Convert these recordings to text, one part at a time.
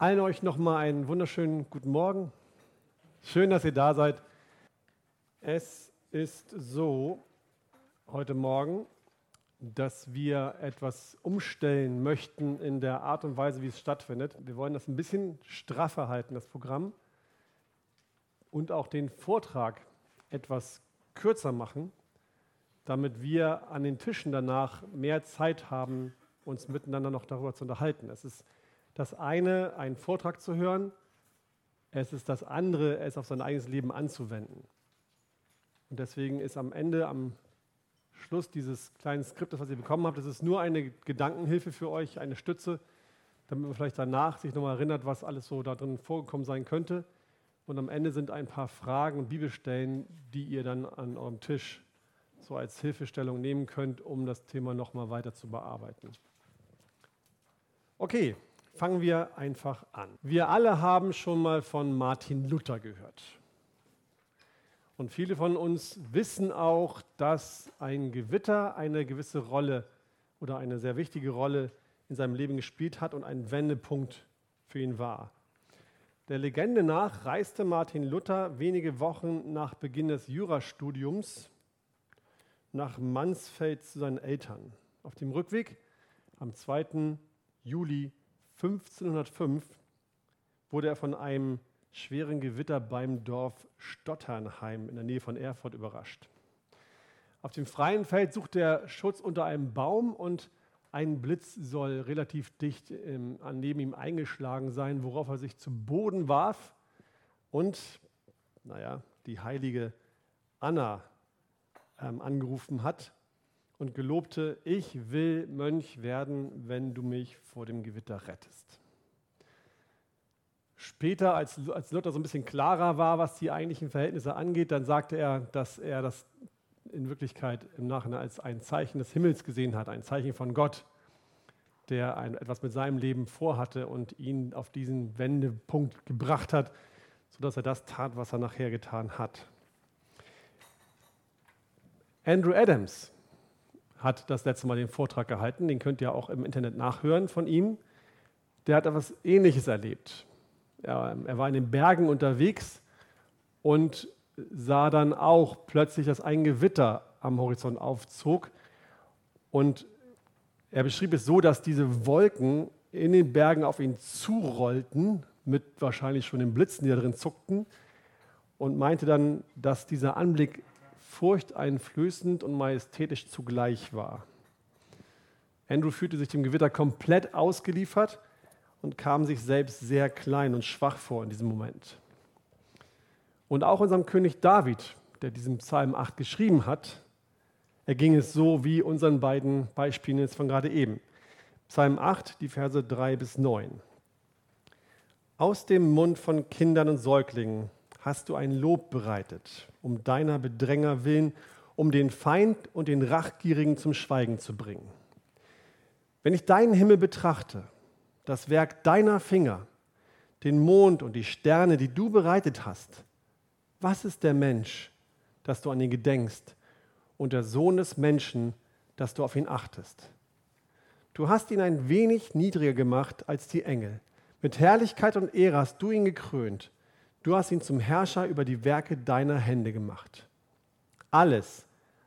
Allen euch nochmal einen wunderschönen guten Morgen. Schön, dass ihr da seid. Es ist so heute Morgen, dass wir etwas umstellen möchten in der Art und Weise, wie es stattfindet. Wir wollen das ein bisschen straffer halten, das Programm, und auch den Vortrag etwas kürzer machen, damit wir an den Tischen danach mehr Zeit haben, uns miteinander noch darüber zu unterhalten. Es ist das eine, einen Vortrag zu hören, es ist das andere, es auf sein eigenes Leben anzuwenden. Und deswegen ist am Ende, am Schluss dieses kleinen Skriptes, was ihr bekommen habt, das ist nur eine Gedankenhilfe für euch, eine Stütze, damit man vielleicht danach sich nochmal erinnert, was alles so da drin vorgekommen sein könnte. Und am Ende sind ein paar Fragen und Bibelstellen, die ihr dann an eurem Tisch so als Hilfestellung nehmen könnt, um das Thema nochmal weiter zu bearbeiten. Okay, fangen wir einfach an. Wir alle haben schon mal von Martin Luther gehört. Und viele von uns wissen auch, dass ein Gewitter eine gewisse Rolle oder eine sehr wichtige Rolle in seinem Leben gespielt hat und ein Wendepunkt für ihn war. Der Legende nach reiste Martin Luther wenige Wochen nach Beginn des Jurastudiums nach Mansfeld zu seinen Eltern. Auf dem Rückweg am 2. Juli 1505 wurde er von einem schweren Gewitter beim Dorf Stotternheim in der Nähe von Erfurt überrascht. Auf dem freien Feld suchte er Schutz unter einem Baum und ein Blitz soll relativ dicht ähm, neben ihm eingeschlagen sein, worauf er sich zu Boden warf und, naja, die heilige Anna ähm, angerufen hat und gelobte, ich will Mönch werden, wenn du mich vor dem Gewitter rettest. Später, als, als Luther so ein bisschen klarer war, was die eigentlichen Verhältnisse angeht, dann sagte er, dass er das in Wirklichkeit im Nachhinein als ein Zeichen des Himmels gesehen hat, ein Zeichen von Gott, der ein, etwas mit seinem Leben vorhatte und ihn auf diesen Wendepunkt gebracht hat, sodass er das tat, was er nachher getan hat. Andrew Adams hat das letzte Mal den Vortrag gehalten, den könnt ihr auch im Internet nachhören von ihm. Der hat etwas Ähnliches erlebt. Er, er war in den Bergen unterwegs und sah dann auch plötzlich, dass ein Gewitter am Horizont aufzog. Und er beschrieb es so, dass diese Wolken in den Bergen auf ihn zurollten, mit wahrscheinlich schon den Blitzen, die da drin zuckten, und meinte dann, dass dieser Anblick furchteinflößend und majestätisch zugleich war. Andrew fühlte sich dem Gewitter komplett ausgeliefert und kam sich selbst sehr klein und schwach vor in diesem Moment. Und auch unserem König David, der diesen Psalm 8 geschrieben hat, erging es so wie unseren beiden Beispielen jetzt von gerade eben. Psalm 8, die Verse 3 bis 9. Aus dem Mund von Kindern und Säuglingen hast du ein Lob bereitet, um deiner Bedränger willen, um den Feind und den Rachgierigen zum Schweigen zu bringen. Wenn ich deinen Himmel betrachte, das Werk deiner Finger, den Mond und die Sterne, die du bereitet hast, was ist der Mensch, dass du an ihn gedenkst, und der Sohn des Menschen, dass du auf ihn achtest? Du hast ihn ein wenig niedriger gemacht als die Engel. Mit Herrlichkeit und Ehre hast du ihn gekrönt. Du hast ihn zum Herrscher über die Werke deiner Hände gemacht. Alles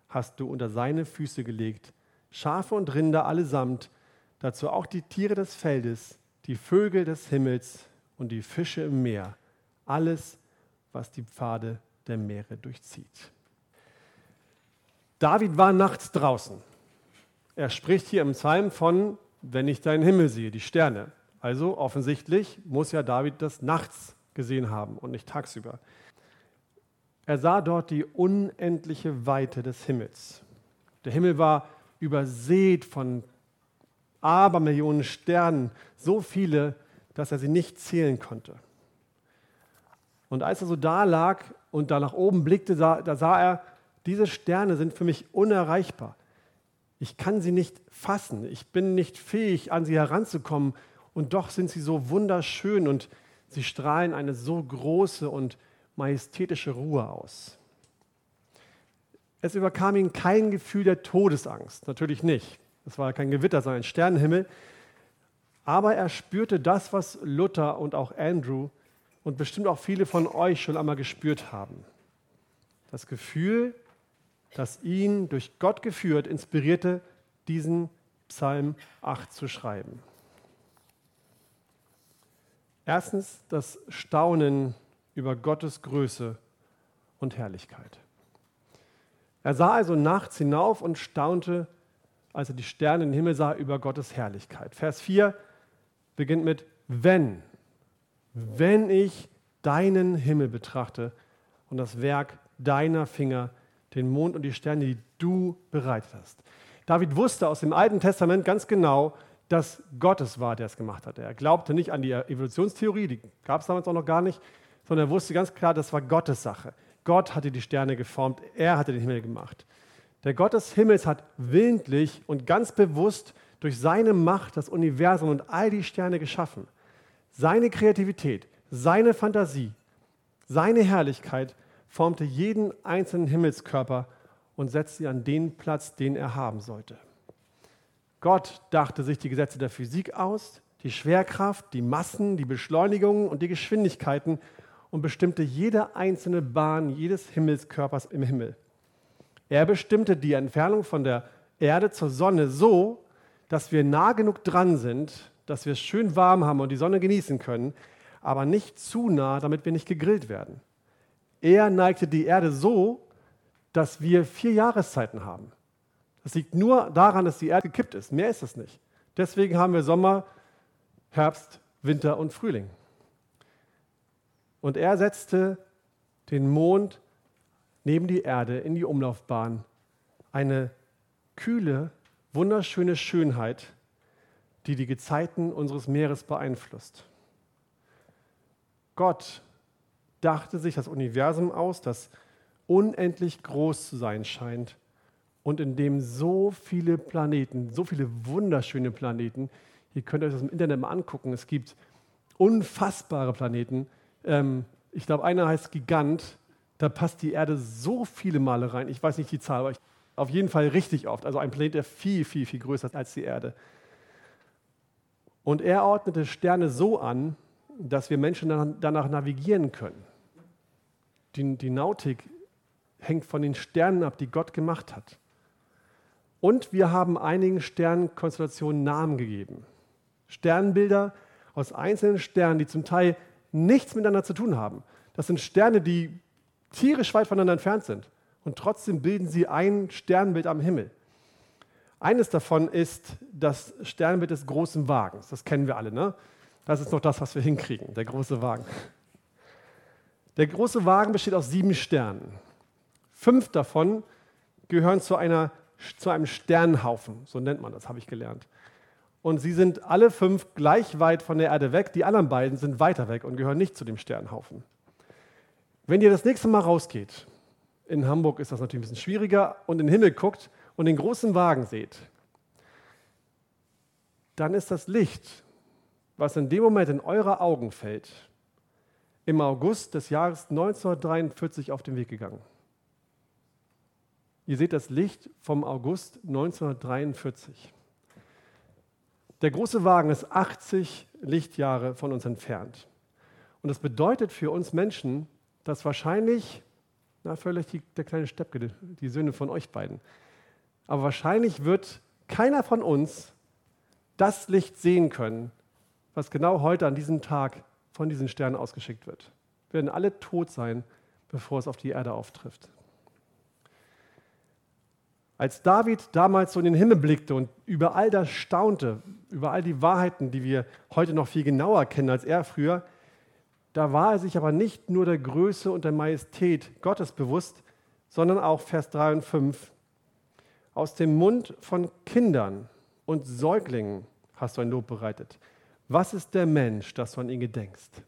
hast du unter seine Füße gelegt, Schafe und Rinder allesamt, dazu auch die Tiere des Feldes, die Vögel des Himmels und die Fische im Meer, alles, was die Pfade der Meere durchzieht. David war nachts draußen. Er spricht hier im Psalm von, wenn ich deinen Himmel sehe, die Sterne. Also offensichtlich muss ja David das nachts gesehen haben und nicht tagsüber. Er sah dort die unendliche Weite des Himmels. Der Himmel war übersät von Abermillionen Sternen, so viele, dass er sie nicht zählen konnte. Und als er so da lag und da nach oben blickte, sah, da sah er, diese Sterne sind für mich unerreichbar. Ich kann sie nicht fassen. Ich bin nicht fähig, an sie heranzukommen. Und doch sind sie so wunderschön und Sie strahlen eine so große und majestätische Ruhe aus. Es überkam ihn kein Gefühl der Todesangst, natürlich nicht. Es war kein Gewitter, sondern ein Sternenhimmel. Aber er spürte das, was Luther und auch Andrew und bestimmt auch viele von euch schon einmal gespürt haben. Das Gefühl, das ihn durch Gott geführt, inspirierte, diesen Psalm 8 zu schreiben. Erstens das Staunen über Gottes Größe und Herrlichkeit. Er sah also nachts hinauf und staunte, als er die Sterne im Himmel sah, über Gottes Herrlichkeit. Vers 4 beginnt mit wenn. Wenn ich deinen Himmel betrachte und das Werk deiner Finger, den Mond und die Sterne, die du bereitet hast. David wusste aus dem Alten Testament ganz genau, dass Gott es war, der es gemacht hat. Er glaubte nicht an die Evolutionstheorie, die gab es damals auch noch gar nicht, sondern er wusste ganz klar, das war Gottes Sache. Gott hatte die Sterne geformt, er hatte den Himmel gemacht. Der Gott des Himmels hat willentlich und ganz bewusst durch seine Macht das Universum und all die Sterne geschaffen. Seine Kreativität, seine Fantasie, seine Herrlichkeit formte jeden einzelnen Himmelskörper und setzte sie an den Platz, den er haben sollte. Gott dachte sich die Gesetze der Physik aus, die Schwerkraft, die Massen, die Beschleunigungen und die Geschwindigkeiten und bestimmte jede einzelne Bahn jedes Himmelskörpers im Himmel. Er bestimmte die Entfernung von der Erde zur Sonne so, dass wir nah genug dran sind, dass wir es schön warm haben und die Sonne genießen können, aber nicht zu nah, damit wir nicht gegrillt werden. Er neigte die Erde so, dass wir vier Jahreszeiten haben. Das liegt nur daran, dass die Erde gekippt ist. Mehr ist es nicht. Deswegen haben wir Sommer, Herbst, Winter und Frühling. Und er setzte den Mond neben die Erde in die Umlaufbahn. Eine kühle, wunderschöne Schönheit, die die Gezeiten unseres Meeres beeinflusst. Gott dachte sich das Universum aus, das unendlich groß zu sein scheint und in dem so viele Planeten, so viele wunderschöne Planeten, ihr könnt euch das im Internet mal angucken, es gibt unfassbare Planeten. Ähm, ich glaube, einer heißt Gigant, da passt die Erde so viele Male rein. Ich weiß nicht die Zahl, aber ich, auf jeden Fall richtig oft. Also ein Planet, der viel, viel, viel größer ist als die Erde. Und er ordnete Sterne so an, dass wir Menschen danach navigieren können. Die, die Nautik hängt von den Sternen ab, die Gott gemacht hat. Und wir haben einigen Sternkonstellationen Namen gegeben. Sternbilder aus einzelnen Sternen, die zum Teil nichts miteinander zu tun haben. Das sind Sterne, die tierisch weit voneinander entfernt sind. Und trotzdem bilden sie ein Sternbild am Himmel. Eines davon ist das Sternbild des großen Wagens. Das kennen wir alle. Ne? Das ist noch das, was wir hinkriegen, der große Wagen. Der große Wagen besteht aus sieben Sternen. Fünf davon gehören zu, einer, zu einem Sternhaufen, so nennt man das, habe ich gelernt. Und sie sind alle fünf gleich weit von der Erde weg. Die anderen beiden sind weiter weg und gehören nicht zu dem Sternhaufen. Wenn ihr das nächste Mal rausgeht, in Hamburg ist das natürlich ein bisschen schwieriger, und in den Himmel guckt und den großen Wagen seht, dann ist das Licht, was in dem Moment in eure Augen fällt, im August des Jahres 1943 auf den Weg gegangen. Ihr seht das Licht vom August 1943. Der große Wagen ist 80 Lichtjahre von uns entfernt. Und das bedeutet für uns Menschen, dass wahrscheinlich, na, vielleicht die, der kleine Steppke, die Söhne von euch beiden, aber wahrscheinlich wird keiner von uns das Licht sehen können, was genau heute an diesem Tag von diesen Sternen ausgeschickt wird. Wir werden alle tot sein, bevor es auf die Erde auftrifft. Als David damals so in den Himmel blickte und über all das staunte, über all die Wahrheiten, die wir heute noch viel genauer kennen als er früher, da war er sich aber nicht nur der Größe und der Majestät Gottes bewusst, sondern auch Vers 3 und 5. Aus dem Mund von Kindern und Säuglingen hast du ein Lob bereitet. Was ist der Mensch, dass du an ihn gedenkst?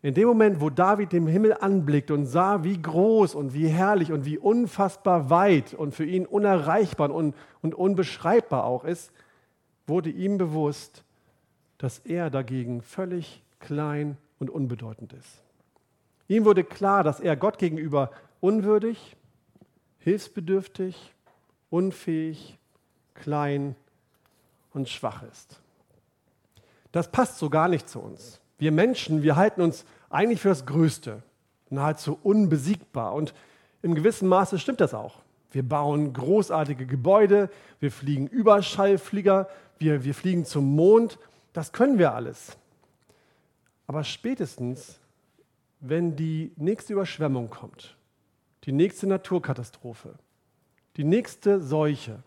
In dem Moment, wo David den Himmel anblickte und sah, wie groß und wie herrlich und wie unfassbar weit und für ihn unerreichbar und, und unbeschreibbar auch ist, wurde ihm bewusst, dass er dagegen völlig klein und unbedeutend ist. Ihm wurde klar, dass er Gott gegenüber unwürdig, hilfsbedürftig, unfähig, klein und schwach ist. das passt so gar nicht zu uns. Wir Menschen, wir halten uns eigentlich für das Größte, nahezu unbesiegbar. Und im gewissen Maße stimmt das auch. Wir bauen großartige Gebäude, wir fliegen Überschallflieger, wir, wir fliegen zum Mond. Das können wir alles. Aber spätestens, wenn die nächste Überschwemmung kommt, die nächste Naturkatastrophe, die nächste Seuche,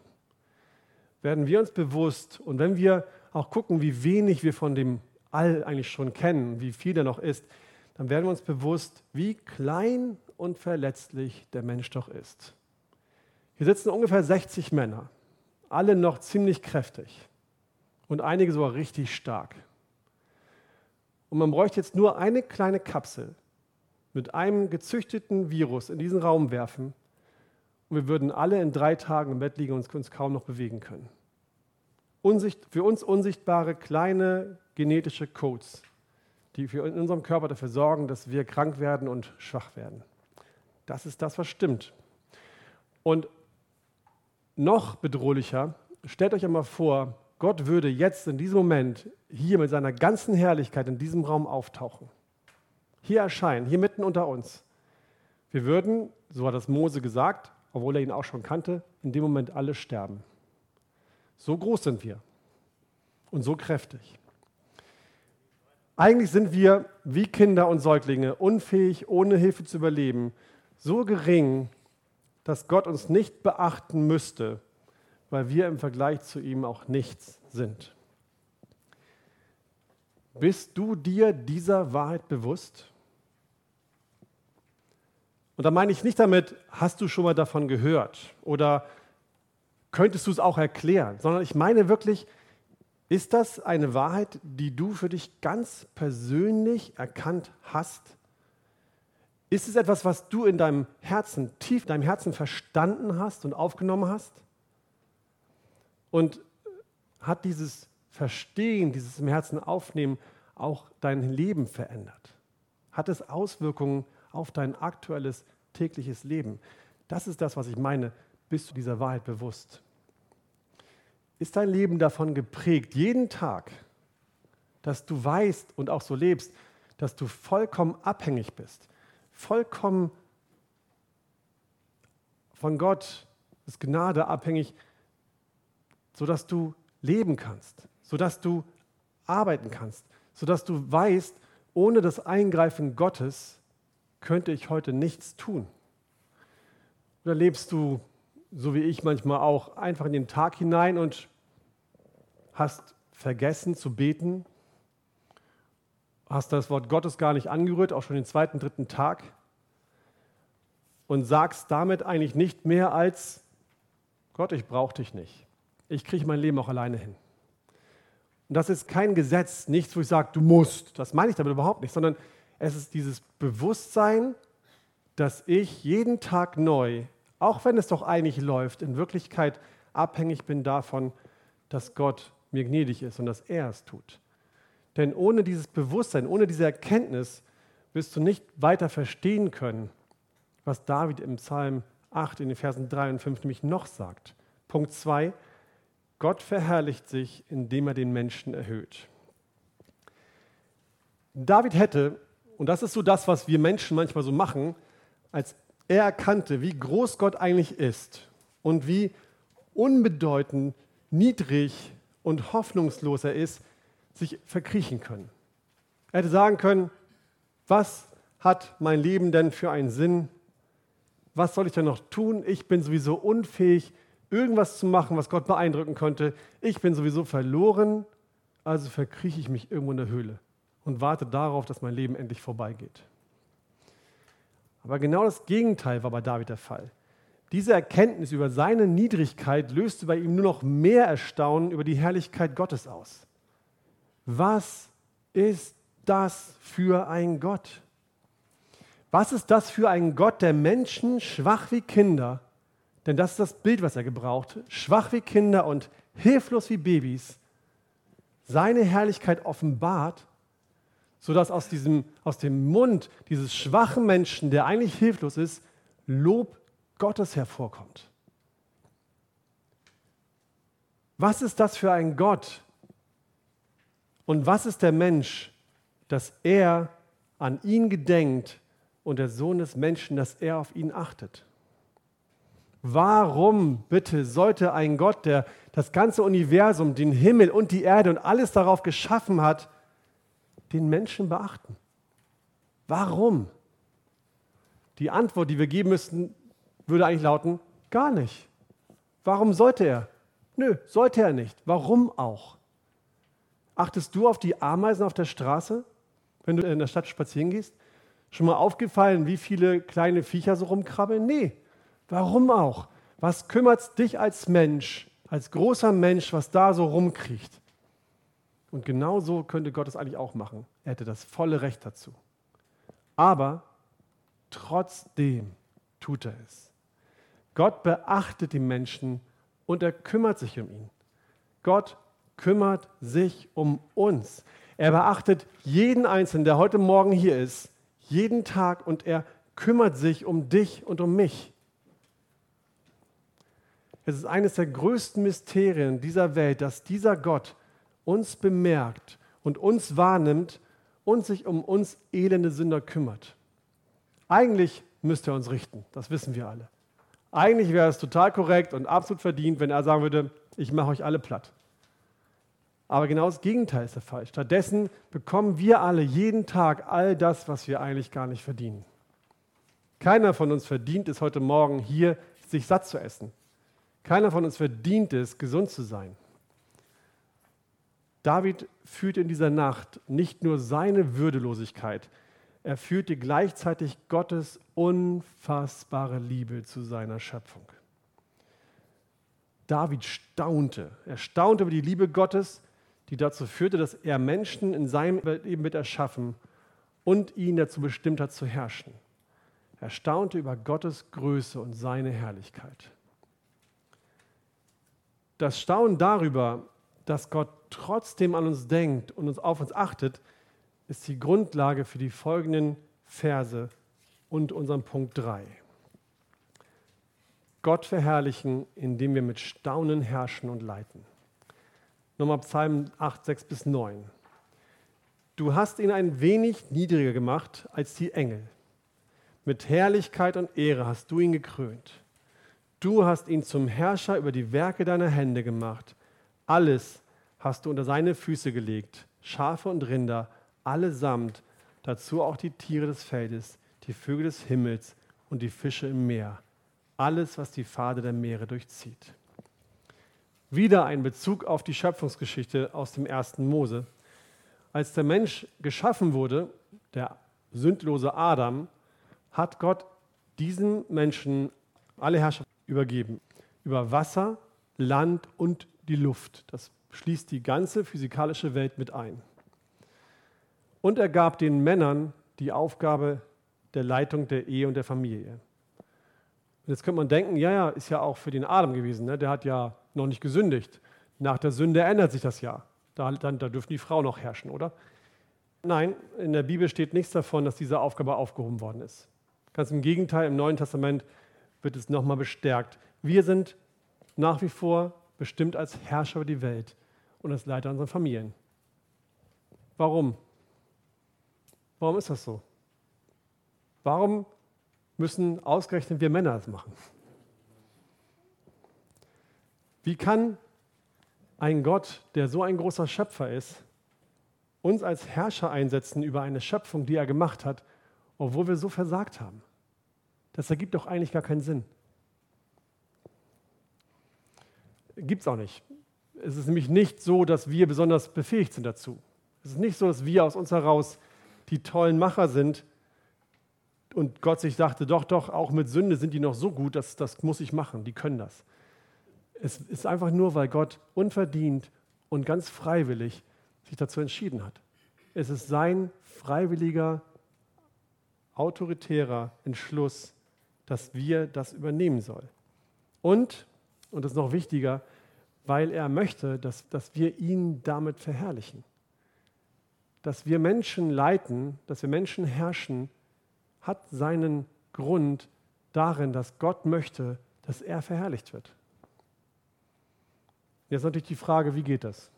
werden wir uns bewusst und wenn wir auch gucken, wie wenig wir von dem All eigentlich schon kennen, wie viel da noch ist, dann werden wir uns bewusst, wie klein und verletzlich der Mensch doch ist. Hier sitzen ungefähr 60 Männer, alle noch ziemlich kräftig und einige sogar richtig stark. Und man bräuchte jetzt nur eine kleine Kapsel mit einem gezüchteten Virus in diesen Raum werfen und wir würden alle in drei Tagen im Bett liegen und uns kaum noch bewegen können. Unsicht, für uns unsichtbare kleine genetische Codes, die für in unserem Körper dafür sorgen, dass wir krank werden und schwach werden. Das ist das, was stimmt. Und noch bedrohlicher, stellt euch einmal vor, Gott würde jetzt in diesem Moment hier mit seiner ganzen Herrlichkeit in diesem Raum auftauchen. Hier erscheinen, hier mitten unter uns. Wir würden, so hat das Mose gesagt, obwohl er ihn auch schon kannte, in dem Moment alle sterben. So groß sind wir und so kräftig. Eigentlich sind wir wie Kinder und Säuglinge unfähig, ohne Hilfe zu überleben, so gering, dass Gott uns nicht beachten müsste, weil wir im Vergleich zu ihm auch nichts sind. Bist du dir dieser Wahrheit bewusst? Und da meine ich nicht damit, hast du schon mal davon gehört oder könntest du es auch erklären, sondern ich meine wirklich, ist das eine Wahrheit, die du für dich ganz persönlich erkannt hast? Ist es etwas, was du in deinem Herzen, tief in deinem Herzen verstanden hast und aufgenommen hast? Und hat dieses Verstehen, dieses im Herzen aufnehmen auch dein Leben verändert? Hat es Auswirkungen auf dein aktuelles tägliches Leben? Das ist das, was ich meine. Bist du dieser Wahrheit bewusst? Ist dein Leben davon geprägt, jeden Tag, dass du weißt und auch so lebst, dass du vollkommen abhängig bist, vollkommen von Gott, ist Gnade abhängig, sodass du leben kannst, sodass du arbeiten kannst, sodass du weißt, ohne das Eingreifen Gottes könnte ich heute nichts tun. Oder lebst du, so wie ich manchmal auch, einfach in den Tag hinein und hast vergessen zu beten, hast das Wort Gottes gar nicht angerührt, auch schon den zweiten, dritten Tag und sagst damit eigentlich nicht mehr als, Gott, ich brauche dich nicht. Ich kriege mein Leben auch alleine hin. Und das ist kein Gesetz, nichts, wo ich sage, du musst. Das meine ich damit überhaupt nicht, sondern es ist dieses Bewusstsein, dass ich jeden Tag neu, auch wenn es doch eigentlich läuft, in Wirklichkeit abhängig bin davon, dass Gott mir gnädig ist und dass er es tut. Denn ohne dieses Bewusstsein, ohne diese Erkenntnis wirst du nicht weiter verstehen können, was David im Psalm 8 in den Versen 3 und 5 nämlich noch sagt. Punkt 2. Gott verherrlicht sich, indem er den Menschen erhöht. David hätte, und das ist so das, was wir Menschen manchmal so machen, als er erkannte, wie groß Gott eigentlich ist und wie unbedeutend, niedrig und hoffnungslos er ist, sich verkriechen können. Er hätte sagen können, was hat mein Leben denn für einen Sinn? Was soll ich denn noch tun? Ich bin sowieso unfähig, irgendwas zu machen, was Gott beeindrucken könnte. Ich bin sowieso verloren, also verkrieche ich mich irgendwo in der Höhle und warte darauf, dass mein Leben endlich vorbeigeht. Aber genau das Gegenteil war bei David der Fall. Diese Erkenntnis über seine Niedrigkeit löste bei ihm nur noch mehr Erstaunen über die Herrlichkeit Gottes aus. Was ist das für ein Gott? Was ist das für ein Gott, der Menschen schwach wie Kinder, denn das ist das Bild, was er gebraucht, schwach wie Kinder und hilflos wie Babys, seine Herrlichkeit offenbart, sodass aus, diesem, aus dem Mund dieses schwachen Menschen, der eigentlich hilflos ist, Lob Gottes hervorkommt. Was ist das für ein Gott? Und was ist der Mensch, dass er an ihn gedenkt und der Sohn des Menschen, dass er auf ihn achtet? Warum bitte sollte ein Gott, der das ganze Universum, den Himmel und die Erde und alles darauf geschaffen hat, den Menschen beachten? Warum? Die Antwort, die wir geben müssten, würde eigentlich lauten, gar nicht. Warum sollte er? Nö, sollte er nicht. Warum auch? Achtest du auf die Ameisen auf der Straße, wenn du in der Stadt spazieren gehst? Schon mal aufgefallen, wie viele kleine Viecher so rumkrabbeln? Nee. Warum auch? Was kümmert dich als Mensch, als großer Mensch, was da so rumkriecht? Und genau so könnte Gott es eigentlich auch machen. Er hätte das volle Recht dazu. Aber trotzdem tut er es. Gott beachtet die Menschen und er kümmert sich um ihn. Gott kümmert sich um uns. Er beachtet jeden Einzelnen, der heute Morgen hier ist, jeden Tag und er kümmert sich um dich und um mich. Es ist eines der größten Mysterien dieser Welt, dass dieser Gott uns bemerkt und uns wahrnimmt und sich um uns elende Sünder kümmert. Eigentlich müsste er uns richten, das wissen wir alle. Eigentlich wäre es total korrekt und absolut verdient, wenn er sagen würde, ich mache euch alle platt. Aber genau das Gegenteil ist der Fall. Stattdessen bekommen wir alle jeden Tag all das, was wir eigentlich gar nicht verdienen. Keiner von uns verdient es heute Morgen hier, sich satt zu essen. Keiner von uns verdient es, gesund zu sein. David fühlt in dieser Nacht nicht nur seine Würdelosigkeit, er fühlte gleichzeitig Gottes unfassbare Liebe zu seiner Schöpfung. David staunte. Er staunte über die Liebe Gottes die dazu führte, dass er Menschen in seinem Leben mit erschaffen und ihn dazu bestimmt hat zu herrschen. Er staunte über Gottes Größe und seine Herrlichkeit. Das Staunen darüber, dass Gott trotzdem an uns denkt und uns auf uns achtet, ist die Grundlage für die folgenden Verse und unseren Punkt 3. Gott verherrlichen, indem wir mit Staunen herrschen und leiten. Nochmal Psalm 8, 6 bis 9. Du hast ihn ein wenig niedriger gemacht als die Engel. Mit Herrlichkeit und Ehre hast du ihn gekrönt. Du hast ihn zum Herrscher über die Werke deiner Hände gemacht. Alles hast du unter seine Füße gelegt, Schafe und Rinder, allesamt, dazu auch die Tiere des Feldes, die Vögel des Himmels und die Fische im Meer, alles, was die Pfade der Meere durchzieht. Wieder ein Bezug auf die Schöpfungsgeschichte aus dem ersten Mose. Als der Mensch geschaffen wurde, der sündlose Adam, hat Gott diesem Menschen alle Herrschaft übergeben. Über Wasser, Land und die Luft. Das schließt die ganze physikalische Welt mit ein. Und er gab den Männern die Aufgabe der Leitung der Ehe und der Familie. Und jetzt könnte man denken, ja, ja, ist ja auch für den Adam gewesen. Ne? Der hat ja noch nicht gesündigt. Nach der Sünde ändert sich das ja. Da, dann, da dürfen die Frauen noch herrschen, oder? Nein, in der Bibel steht nichts davon, dass diese Aufgabe aufgehoben worden ist. Ganz im Gegenteil, im Neuen Testament wird es nochmal bestärkt. Wir sind nach wie vor bestimmt als Herrscher über die Welt und als Leiter unserer Familien. Warum? Warum ist das so? Warum müssen ausgerechnet wir Männer das machen? Wie kann ein Gott, der so ein großer Schöpfer ist, uns als Herrscher einsetzen über eine Schöpfung, die er gemacht hat, obwohl wir so versagt haben? Das ergibt doch eigentlich gar keinen Sinn. Gibt es auch nicht. Es ist nämlich nicht so, dass wir besonders befähigt sind dazu. Es ist nicht so, dass wir aus uns heraus die tollen Macher sind und Gott sich dachte, doch, doch, auch mit Sünde sind die noch so gut, dass das muss ich machen, die können das. Es ist einfach nur, weil Gott unverdient und ganz freiwillig sich dazu entschieden hat. Es ist sein freiwilliger, autoritärer Entschluss, dass wir das übernehmen sollen. Und, und das ist noch wichtiger, weil er möchte, dass, dass wir ihn damit verherrlichen. Dass wir Menschen leiten, dass wir Menschen herrschen, hat seinen Grund darin, dass Gott möchte, dass er verherrlicht wird. Jetzt natürlich die Frage, wie geht das?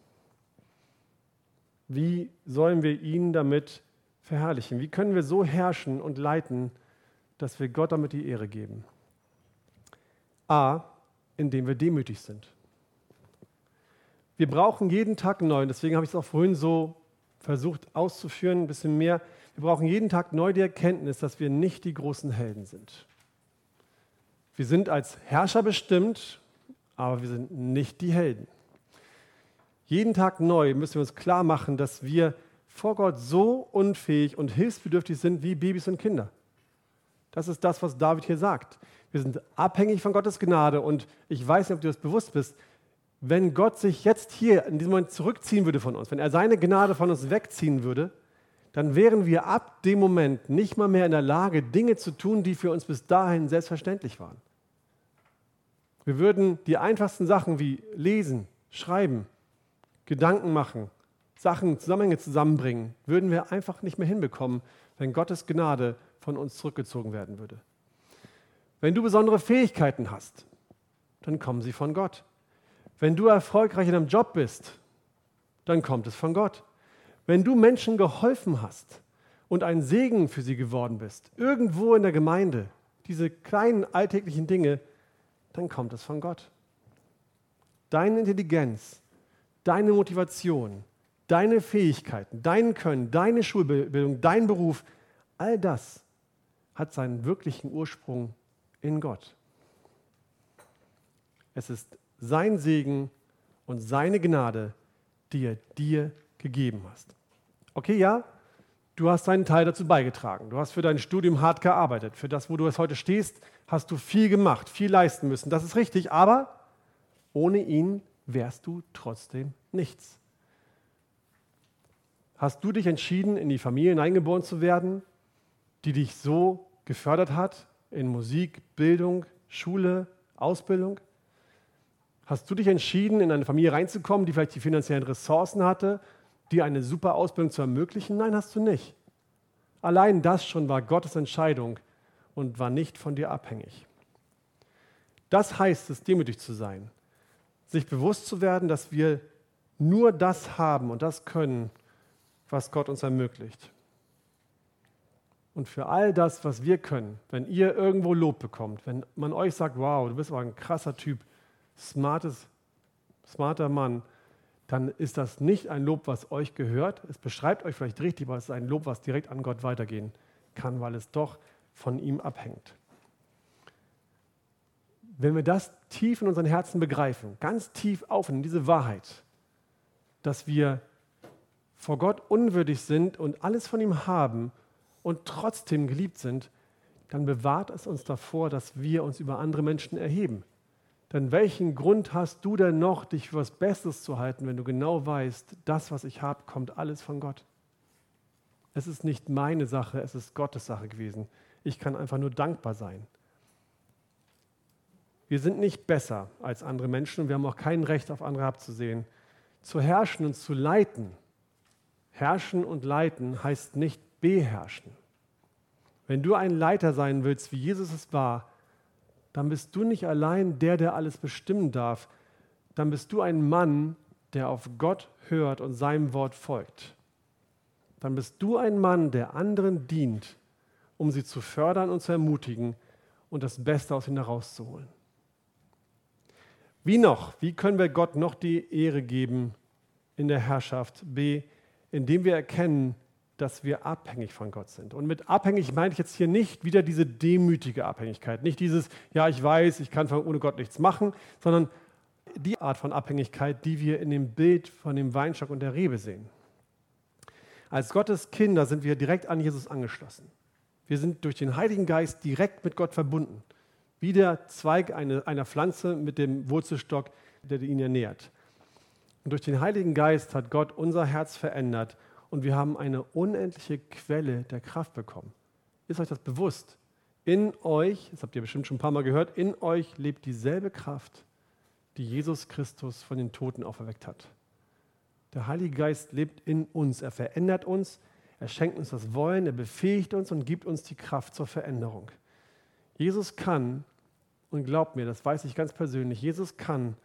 Wie sollen wir ihn damit verherrlichen? Wie können wir so herrschen und leiten, dass wir Gott damit die Ehre geben? A, indem wir demütig sind. Wir brauchen jeden Tag neu, deswegen habe ich es auch vorhin so versucht auszuführen, ein bisschen mehr. Wir brauchen jeden Tag neu die Erkenntnis, dass wir nicht die großen Helden sind. Wir sind als Herrscher bestimmt, aber wir sind nicht die Helden. Jeden Tag neu müssen wir uns klar machen, dass wir vor Gott so unfähig und hilfsbedürftig sind wie Babys und Kinder. Das ist das, was David hier sagt. Wir sind abhängig von Gottes Gnade und ich weiß nicht, ob du das bewusst bist. Wenn Gott sich jetzt hier in diesem Moment zurückziehen würde von uns, wenn er seine Gnade von uns wegziehen würde, dann wären wir ab dem Moment nicht mal mehr in der Lage, Dinge zu tun, die für uns bis dahin selbstverständlich waren. Wir würden die einfachsten Sachen wie lesen, schreiben, Gedanken machen, Sachen, Zusammenhänge zusammenbringen, würden wir einfach nicht mehr hinbekommen, wenn Gottes Gnade von uns zurückgezogen werden würde. Wenn du besondere Fähigkeiten hast, dann kommen sie von Gott. Wenn du erfolgreich in einem Job bist, dann kommt es von Gott. Wenn du Menschen geholfen hast und ein Segen für sie geworden bist, irgendwo in der Gemeinde, diese kleinen alltäglichen Dinge, dann kommt es von Gott. Deine Intelligenz, deine Motivation, deine Fähigkeiten, dein Können, deine Schulbildung, dein Beruf, all das hat seinen wirklichen Ursprung in Gott. Es ist sein Segen und seine Gnade, die er dir gegeben hast. Okay, ja, du hast deinen Teil dazu beigetragen. Du hast für dein Studium hart gearbeitet. Für das, wo du heute stehst, hast du viel gemacht, viel leisten müssen. Das ist richtig, aber ohne ihn wärst du trotzdem nichts. Hast du dich entschieden, in die Familie hineingeboren zu werden, die dich so gefördert hat, in Musik, Bildung, Schule, Ausbildung? Hast du dich entschieden, in eine Familie reinzukommen, die vielleicht die finanziellen Ressourcen hatte, dir eine super Ausbildung zu ermöglichen? Nein, hast du nicht. Allein das schon war Gottes Entscheidung und war nicht von dir abhängig. Das heißt es, demütig zu sein, sich bewusst zu werden, dass wir nur das haben und das können, was Gott uns ermöglicht. Und für all das, was wir können, wenn ihr irgendwo Lob bekommt, wenn man euch sagt, wow, du bist aber ein krasser Typ, smartes, smarter Mann, dann ist das nicht ein Lob, was euch gehört. Es beschreibt euch vielleicht richtig, aber es ist ein Lob, was direkt an Gott weitergehen kann, weil es doch von ihm abhängt. Wenn wir das tief in unseren Herzen begreifen, ganz tief aufnehmen, diese Wahrheit, dass wir vor Gott unwürdig sind und alles von ihm haben und trotzdem geliebt sind, dann bewahrt es uns davor, dass wir uns über andere Menschen erheben. Denn welchen Grund hast du denn noch, dich für was Besseres zu halten, wenn du genau weißt, das, was ich habe, kommt alles von Gott? Es ist nicht meine Sache, es ist Gottes Sache gewesen. Ich kann einfach nur dankbar sein. Wir sind nicht besser als andere Menschen und wir haben auch kein Recht, auf andere abzusehen. Zu herrschen und zu leiten, herrschen und leiten heißt nicht beherrschen. Wenn du ein Leiter sein willst, wie Jesus es war, dann bist du nicht allein der, der alles bestimmen darf. Dann bist du ein Mann, der auf Gott hört und seinem Wort folgt. Dann bist du ein Mann, der anderen dient, um sie zu fördern und zu ermutigen und das Beste aus ihnen herauszuholen. Wie noch? Wie können wir Gott noch die Ehre geben in der Herrschaft? B, indem wir erkennen, dass wir abhängig von Gott sind. Und mit abhängig meine ich jetzt hier nicht wieder diese demütige Abhängigkeit, nicht dieses, ja, ich weiß, ich kann ohne Gott nichts machen, sondern die Art von Abhängigkeit, die wir in dem Bild von dem Weinstock und der Rebe sehen. Als Gottes Kinder sind wir direkt an Jesus angeschlossen. Wir sind durch den Heiligen Geist direkt mit Gott verbunden, wie der Zweig eine, einer Pflanze mit dem Wurzelstock, der ihn ernährt. Und durch den Heiligen Geist hat Gott unser Herz verändert und wir haben eine unendliche Quelle der Kraft bekommen. Ist euch das bewusst? In euch, das habt ihr bestimmt schon ein paar Mal gehört, in euch lebt dieselbe Kraft, die Jesus Christus von den Toten auferweckt hat. Der Heilige Geist lebt in uns. Er verändert uns, er schenkt uns das Wollen, er befähigt uns und gibt uns die Kraft zur Veränderung. Jesus kann, und glaubt mir, das weiß ich ganz persönlich, Jesus kann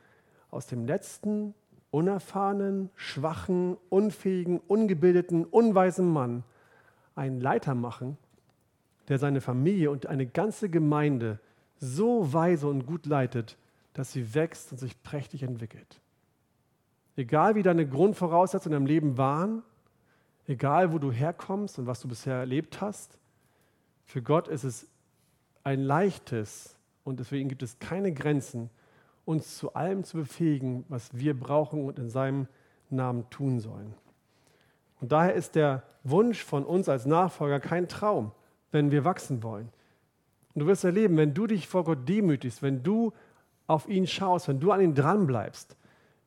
aus dem letzten unerfahrenen, schwachen, unfähigen, ungebildeten, unweisen Mann einen Leiter machen, der seine Familie und eine ganze Gemeinde so weise und gut leitet, dass sie wächst und sich prächtig entwickelt. Egal wie deine Grundvoraussetzungen im Leben waren, egal wo du herkommst und was du bisher erlebt hast, für Gott ist es ein leichtes und deswegen gibt es keine Grenzen, uns zu allem zu befähigen, was wir brauchen und in seinem Namen tun sollen. Und daher ist der Wunsch von uns als Nachfolger kein Traum, wenn wir wachsen wollen. Und du wirst erleben, wenn du dich vor Gott demütigst, wenn du auf ihn schaust, wenn du an ihn dranbleibst,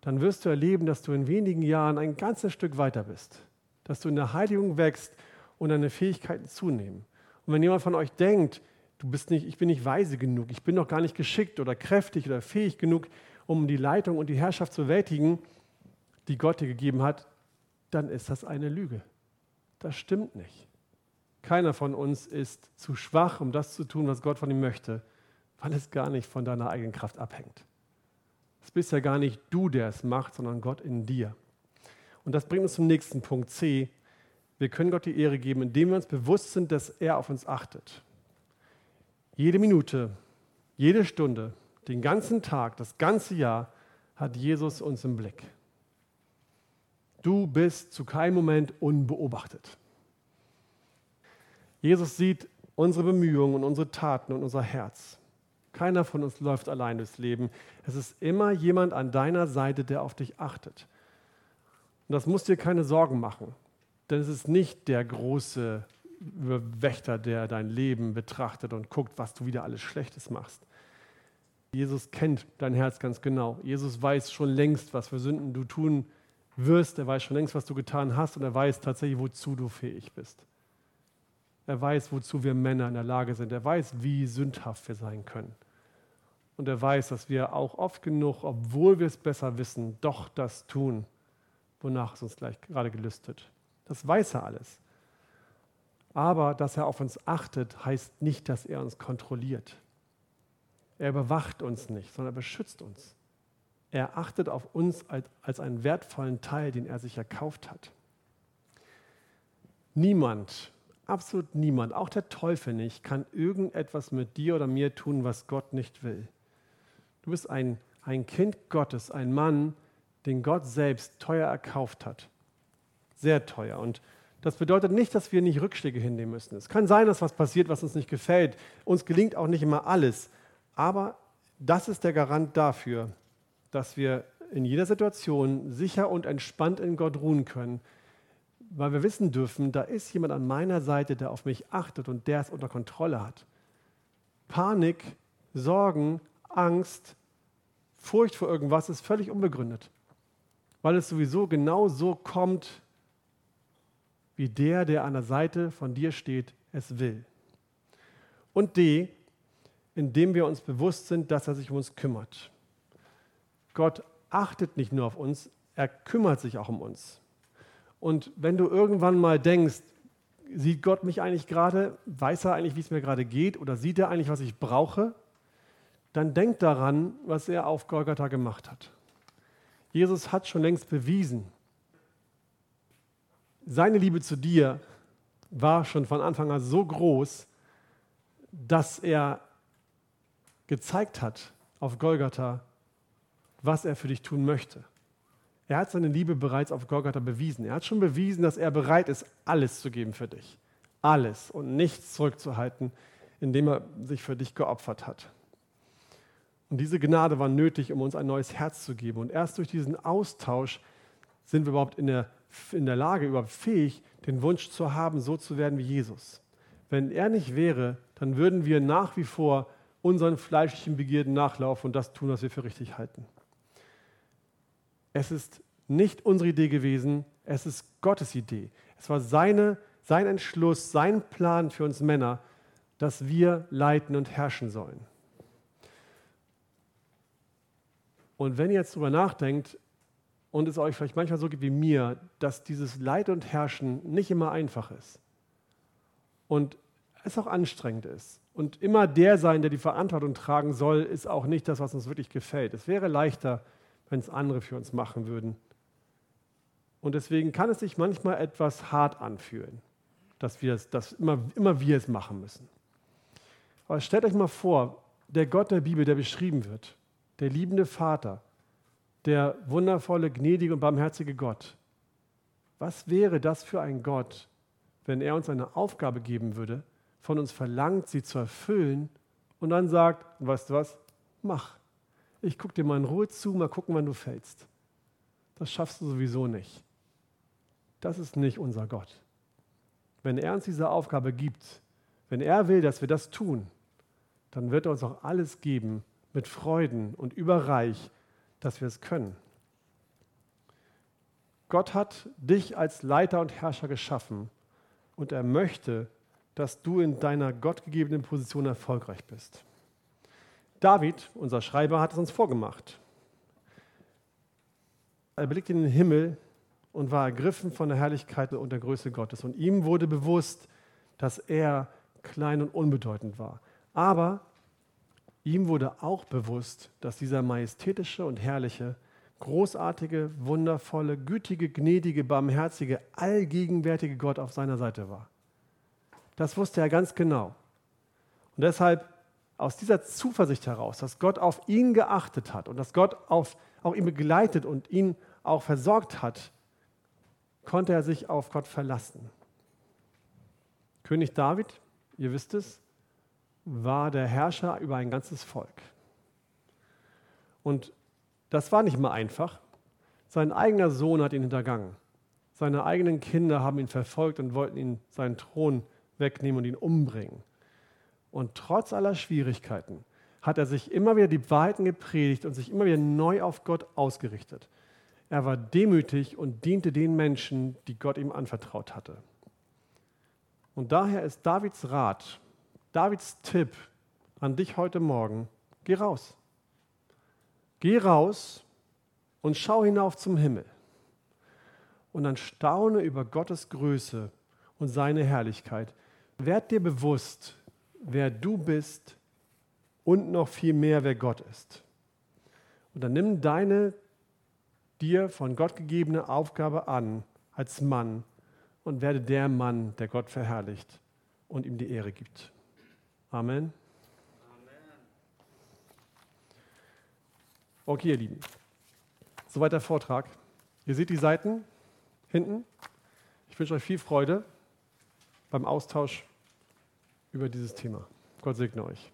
dann wirst du erleben, dass du in wenigen Jahren ein ganzes Stück weiter bist, dass du in der Heiligung wächst und deine Fähigkeiten zunehmen. Und wenn jemand von euch denkt, du bist nicht, ich bin nicht weise genug, ich bin noch gar nicht geschickt oder kräftig oder fähig genug, um die Leitung und die Herrschaft zu bewältigen, die Gott dir gegeben hat, dann ist das eine Lüge. Das stimmt nicht. Keiner von uns ist zu schwach, um das zu tun, was Gott von ihm möchte, weil es gar nicht von deiner eigenen Kraft abhängt. Es bist ja gar nicht du, der es macht, sondern Gott in dir. Und das bringt uns zum nächsten Punkt C. Wir können Gott die Ehre geben, indem wir uns bewusst sind, dass er auf uns achtet. Jede Minute, jede Stunde, den ganzen Tag, das ganze Jahr hat Jesus uns im Blick. Du bist zu keinem Moment unbeobachtet. Jesus sieht unsere Bemühungen und unsere Taten und unser Herz. Keiner von uns läuft allein durchs Leben. Es ist immer jemand an deiner Seite, der auf dich achtet. Und das muss dir keine Sorgen machen, denn es ist nicht der große Wächter, der dein Leben betrachtet und guckt, was du wieder alles Schlechtes machst. Jesus kennt dein Herz ganz genau. Jesus weiß schon längst, was für Sünden du tun wirst. Er weiß schon längst, was du getan hast und er weiß tatsächlich, wozu du fähig bist. Er weiß, wozu wir Männer in der Lage sind. Er weiß, wie sündhaft wir sein können. Und er weiß, dass wir auch oft genug, obwohl wir es besser wissen, doch das tun, wonach es uns gleich gerade gelüstet. Das weiß er alles. Aber dass er auf uns achtet, heißt nicht, dass er uns kontrolliert. Er überwacht uns nicht, sondern er beschützt uns. Er achtet auf uns als, als einen wertvollen Teil, den er sich erkauft hat. Niemand Absolut niemand, auch der Teufel nicht, kann irgendetwas mit dir oder mir tun, was Gott nicht will. Du bist ein, ein Kind Gottes, ein Mann, den Gott selbst teuer erkauft hat. Sehr teuer. Und das bedeutet nicht, dass wir nicht Rückschläge hinnehmen müssen. Es kann sein, dass was passiert, was uns nicht gefällt. Uns gelingt auch nicht immer alles. Aber das ist der Garant dafür, dass wir in jeder Situation sicher und entspannt in Gott ruhen können, weil wir wissen dürfen, da ist jemand an meiner Seite, der auf mich achtet und der es unter Kontrolle hat. Panik, Sorgen, Angst, Furcht vor irgendwas ist völlig unbegründet, weil es sowieso genau so kommt, wie der, der an der Seite von dir steht, es will. Und D, indem wir uns bewusst sind, dass er sich um uns kümmert. Gott achtet nicht nur auf uns, er kümmert sich auch um uns. Und wenn du irgendwann mal denkst, sieht Gott mich eigentlich gerade, weiß er eigentlich, wie es mir gerade geht oder sieht er eigentlich, was ich brauche, dann denk daran, was er auf Golgatha gemacht hat. Jesus hat schon längst bewiesen, seine Liebe zu dir war schon von Anfang an so groß, dass er gezeigt hat auf Golgatha, was er für dich tun möchte. Er hat seine Liebe bereits auf Golgatha bewiesen. Er hat schon bewiesen, dass er bereit ist, alles zu geben für dich. Alles und nichts zurückzuhalten, indem er sich für dich geopfert hat. Und diese Gnade war nötig, um uns ein neues Herz zu geben. Und erst durch diesen Austausch sind wir überhaupt in der, in der Lage, überhaupt fähig, den Wunsch zu haben, so zu werden wie Jesus. Wenn er nicht wäre, dann würden wir nach wie vor unseren fleischlichen Begierden nachlaufen und das tun, was wir für richtig halten. Es ist nicht unsere Idee gewesen, es ist Gottes Idee. Es war seine, sein Entschluss, sein Plan für uns Männer, dass wir leiten und herrschen sollen. Und wenn ihr jetzt darüber nachdenkt und es euch vielleicht manchmal so geht wie mir, dass dieses Leid und Herrschen nicht immer einfach ist und es auch anstrengend ist und immer der sein, der die Verantwortung tragen soll, ist auch nicht das, was uns wirklich gefällt. Es wäre leichter, wenn es andere für uns machen würden. Und deswegen kann es sich manchmal etwas hart anfühlen, dass, wir es, dass immer, immer wir es machen müssen. Aber stellt euch mal vor, der Gott der Bibel, der beschrieben wird, der liebende Vater, der wundervolle, gnädige und barmherzige Gott. Was wäre das für ein Gott, wenn er uns eine Aufgabe geben würde, von uns verlangt, sie zu erfüllen und dann sagt, weißt du was, mach. Ich gucke dir mal in Ruhe zu, mal gucken, wann du fällst. Das schaffst du sowieso nicht. Das ist nicht unser Gott. Wenn er uns diese Aufgabe gibt, wenn er will, dass wir das tun, dann wird er uns auch alles geben mit Freuden und überreich, dass wir es können. Gott hat dich als Leiter und Herrscher geschaffen und er möchte, dass du in deiner gottgegebenen Position erfolgreich bist. David, unser Schreiber, hat es uns vorgemacht. Er blickte in den Himmel und war ergriffen von der Herrlichkeit und der Größe Gottes. Und ihm wurde bewusst, dass er klein und unbedeutend war. Aber ihm wurde auch bewusst, dass dieser majestätische und herrliche, großartige, wundervolle, gütige, gnädige, barmherzige, allgegenwärtige Gott auf seiner Seite war. Das wusste er ganz genau. Und deshalb aus dieser Zuversicht heraus, dass Gott auf ihn geachtet hat und dass Gott auf, auch ihn begleitet und ihn auch versorgt hat, konnte er sich auf Gott verlassen. König David, ihr wisst es, war der Herrscher über ein ganzes Volk. Und das war nicht mal einfach. Sein eigener Sohn hat ihn hintergangen. Seine eigenen Kinder haben ihn verfolgt und wollten ihn seinen Thron wegnehmen und ihn umbringen. Und trotz aller Schwierigkeiten hat er sich immer wieder die Wahrheiten gepredigt und sich immer wieder neu auf Gott ausgerichtet. Er war demütig und diente den Menschen, die Gott ihm anvertraut hatte. Und daher ist Davids Rat, Davids Tipp an dich heute Morgen, geh raus. Geh raus und schau hinauf zum Himmel. Und dann staune über Gottes Größe und seine Herrlichkeit, werd dir bewusst, wer du bist und noch viel mehr, wer Gott ist. Und dann nimm deine dir von Gott gegebene Aufgabe an als Mann und werde der Mann, der Gott verherrlicht und ihm die Ehre gibt. Amen. Okay, ihr Lieben. Soweit der Vortrag. Ihr seht die Seiten hinten. Ich wünsche euch viel Freude beim Austausch über dieses Thema. Gott segne euch.